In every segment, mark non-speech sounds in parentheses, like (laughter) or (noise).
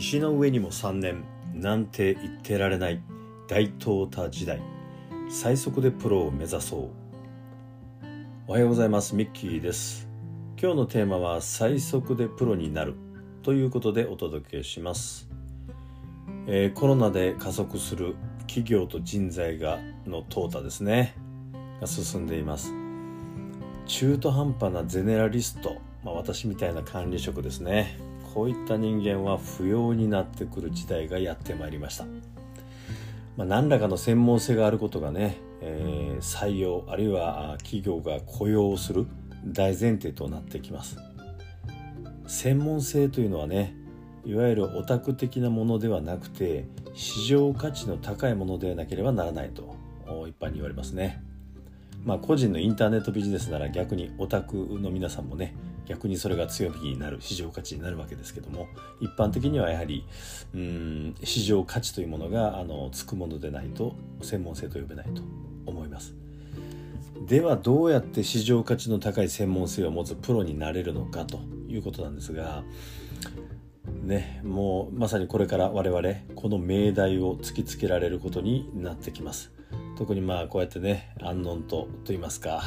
石の上にも3年なんて言ってられない大淘汰時代最速でプロを目指そう。おはようございますミッキーです。今日のテーマは最速でプロになるということでお届けします、えー、コロナで加速する企業と人材がの淘汰ですね。が進んでいます。中途半端なゼネラリスト、まあ、私みたいな管理職ですね。こういった人間は不要になってくる時代がやってまいりました、まあ、何らかの専門性があることがね、えー、採用あるいは企業が雇用する大前提となってきます。専門性というのはねいわゆるオタク的なものではなくて市場価値の高いものでなければならないと一般に言われますね。まあ個人のインターネットビジネスなら逆にオタクの皆さんもね逆にそれが強みになる市場価値になるわけですけども一般的にはやはりうん市場価値というものがあのつくものでないと専門性と呼べないと思います。ではどうやって市場価値の高い専門性を持つプロになれるのかということなんですがねもうまさにこれから我々この命題を突きつけられることになってきます。特にまあこうやってね安穏とと言いますか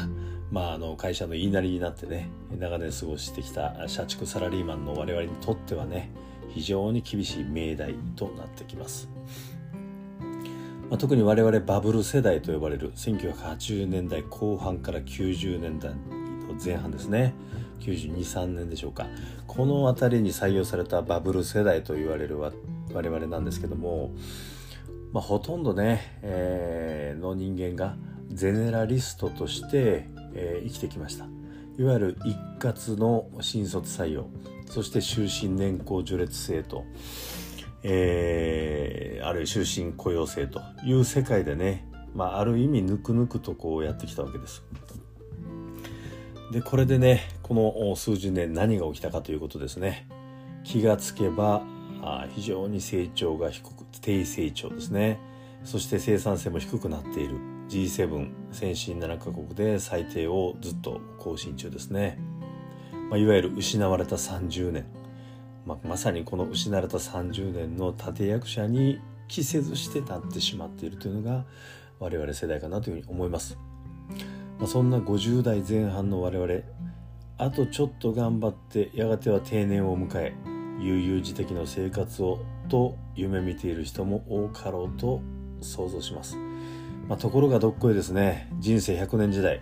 まあ、あの会社の言いなりになってね長年過ごしてきた社畜サラリーマンの我々にとってはね非常に厳しい命題となってきます、まあ、特に我々バブル世代と呼ばれる1980年代後半から90年代の前半ですね。923年でしょうか。この辺りに採用されたバブル世代と言われる我々なんですけども、まあ、ほとんどね、えー、の人間がゼネラリストとしてえー、生きてきました。いわゆる一括の新卒採用。そして終身年功序列制と、えー、あるいは終身雇用制という世界でね、まあ、ある意味ぬくぬくとこうやってきたわけです。でこれでねこの数十年何が起きたかということですね。気がつけばあ非常に成長が低く低成長ですね。そして生産性も低くなっている。G7 先進7カ国で最低をずっと更新中ですね、まあ、いわゆる失われた30年、まあ、まさにこの失われた30年の立役者に着せずしてなってしまっているというのが我々世代かなというふうに思います、まあ、そんな50代前半の我々あとちょっと頑張ってやがては定年を迎え悠々自適の生活をと夢見ている人も多かろうと想像します。まあ、ところがどっこいですね。人生100年時代。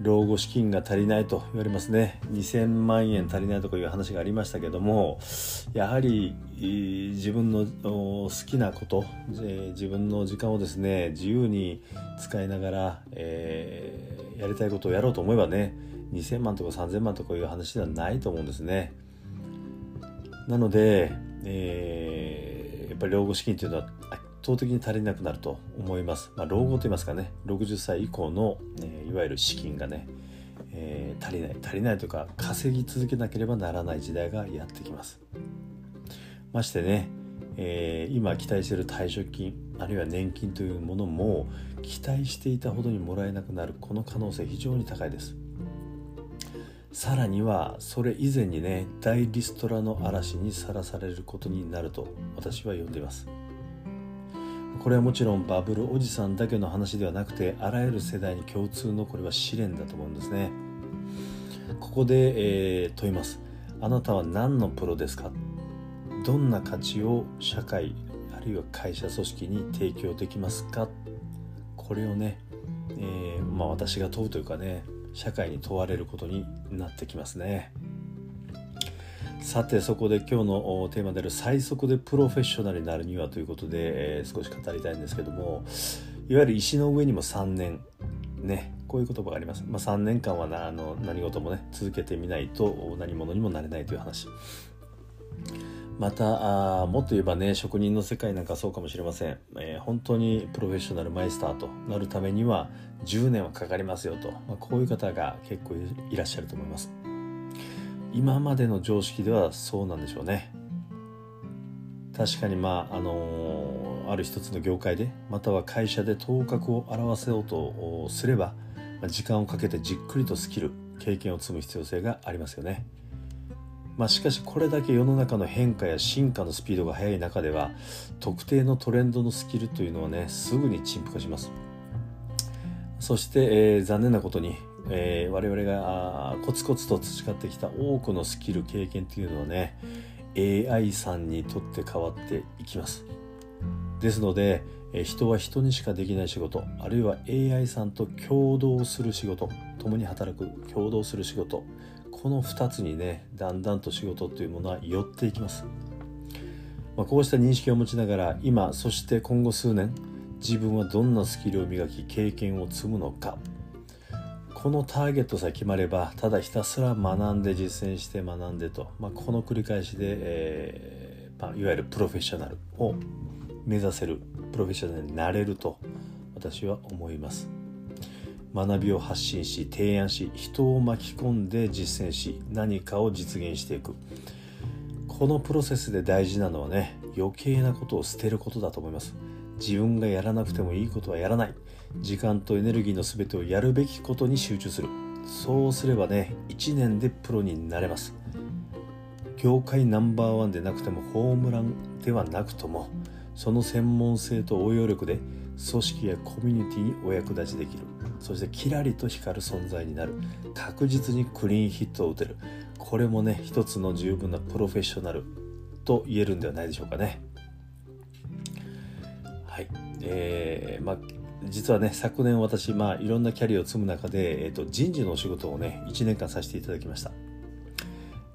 老後資金が足りないと言われますね。2000万円足りないとかいう話がありましたけどもやはり自分の好きなこと、自分の時間をですね自由に使いながら、えー、やりたいことをやろうと思えばね2000万とか3000万とかいう話ではないと思うんですね。なので、えー、やっぱり老後資金というのは圧倒的に足りなくなると思います。まあ、老後といいますかね、60歳以降の、えー、いわゆる資金がね、えー、足りない、足りないとか、稼ぎ続けなければならない時代がやってきます。ましてね、えー、今期待している退職金、あるいは年金というものも、期待していたほどにもらえなくなる、この可能性非常に高いです。さらにはそれ以前にね大リストラの嵐にさらされることになると私は呼んでいます。これはもちろんバブルおじさんだけの話ではなくてあらゆる世代に共通のこれは試練だと思うんですね。ここで、えー、問います。あなたは何のプロですか？どんな価値を社会あるいは会社組織に提供できますか？これをね、えー、まあ、私が問うというかね社会に問われることになってきますね。さてそこで今日のテーマである最速でプロフェッショナルになるにはということで、えー、少し語りたいんですけどもいわゆる石の上にも3年。ねこういう言葉があります、まあ、3年間はなあの何事もね続けてみないと何者にもなれないという話。またあもっと言えばね職人の世界なんかそうかもしれません、えー、本当にプロフェッショナルマイスターとなるためには10年はかかりますよと、まあ、こういう方が結構いらっしゃると思います。今までの常識ではそうなんでしょうね。確かにまああのー、ある一つの業界でまたは会社で頭角を現せようとすれば時間をかけてじっくりとスキル経験を積む必要性がありますよね。まあ、しかしこれだけ世の中の変化や進化のスピードが速い中では特定のトレンドのスキルというのはねすぐに陳腐化します。そして、えー、残念なことに、えー、我々がコツコツと培ってきた多くのスキル経験というのはね AI さんにとって変わっていきます。ですので人は人にしかできない仕事あるいは AI さんと共同する仕事共に働く共同する仕事この2つにねだんだんと仕事というものは寄っていきます、まあ、こうした認識を持ちながら今そして今後数年自分はどんなスキルを磨き経験を積むのか。このターゲットさえ決まればただひたすら学んで実践して学んでと、まあ、この繰り返しで、えーまあ、いわゆるプロフェッショナルを目指せるプロフェッショナルになれると私は思います。学びを発信し提案し人を巻き込んで実践し何かを実現していく。このプロセスで大事なのはね余計なことを捨てることだと思います。自分がやらなくてもいいことはやらない。時間とエネルギーの全てをやるべきことに集中する。そうすればね1年でプロになれます。業界ナンバーワンでなくてもホームランではなくともその専門性と応用力で組織やコミュニティにお役立ちできる。そしてキラリと光る存在になる。確実にクリーンヒットを打てる。これもね一つの十分なプロフェッショナルと言えるんではないでしょうかね。はい。えー、まあ実はね昨年私、まあ、いろんなキャリアを積む中で、えーと、人事のお仕事をね1年間させていただきました。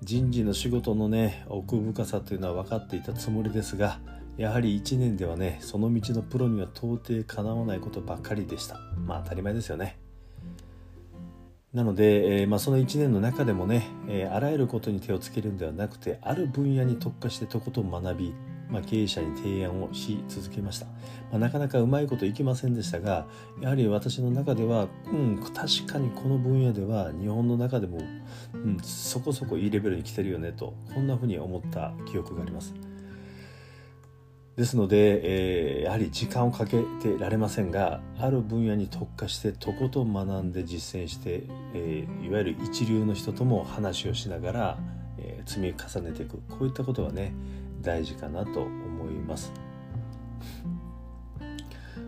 人事の仕事のね奥深さというのは分かっていたつもりですがやはり1年ではねその道のプロには到底かなわないことばかりでした。まあ当たり前ですよね。なので、えー、まあ、その1年の中でもね、えー、あらゆることに手をつけるんではなくてある分野に特化してとことん学び、まあ、経営者に提案をし続けました、まあ、なかなかうまいこといきませんでしたがやはり私の中では、うん、確かにこの分野では日本の中でも、うん、そこそこいいレベルに来てるよねとこんなふうに思った記憶があります。ですので、えー、やはり時間をかけてられませんがある分野に特化してとことん学んで実践して、えー、いわゆる一流の人とも話をしながら、えー、積み重ねていく。こういったことがね大事かなと思います。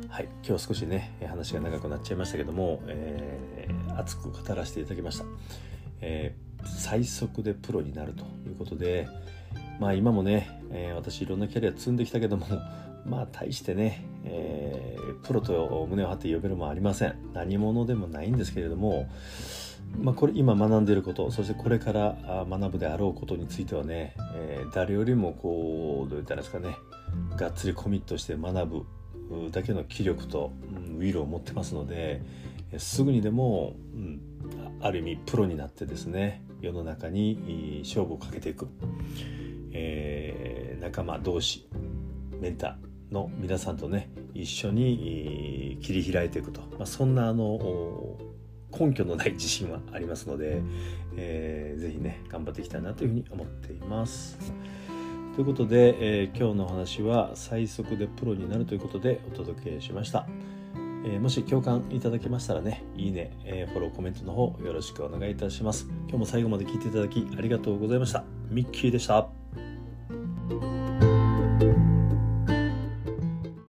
はい、今日少しね話が長くなっちゃいましたけども、えー、熱く語らせていただきました、えー、最速でプロになるということで、まあ今もね、えー、私いろんなキャリア積んできたけども (laughs) まあ大してね、えー、プロと胸を張って呼べるもありません。何者でもないんですけれどもまあ、これ今学んでいることそしてこれから学ぶであろうことについてはね、えー、誰よりもこうどう言ったらですかねがっつりコミットして学ぶだけの気力と、うん、ウィルを持ってますのですぐにでも、うん、ある意味プロになってですね世の中に勝負をかけていく、えー、仲間同士メンターの皆さんとね一緒に切り開いていくと、まあ、そんなあの根拠のない自信はありますので、えー、ぜひね頑張っていきたいなというふうに思っています。ということで、えー、今日のお話は最速でプロになるということでお届けしました。えー、もし共感いただけましたらね、いいね、えー、フォロー、コメントの方よろしくお願いいたします。今日も最後まで聞いていただきありがとうございました。ミッキーでした。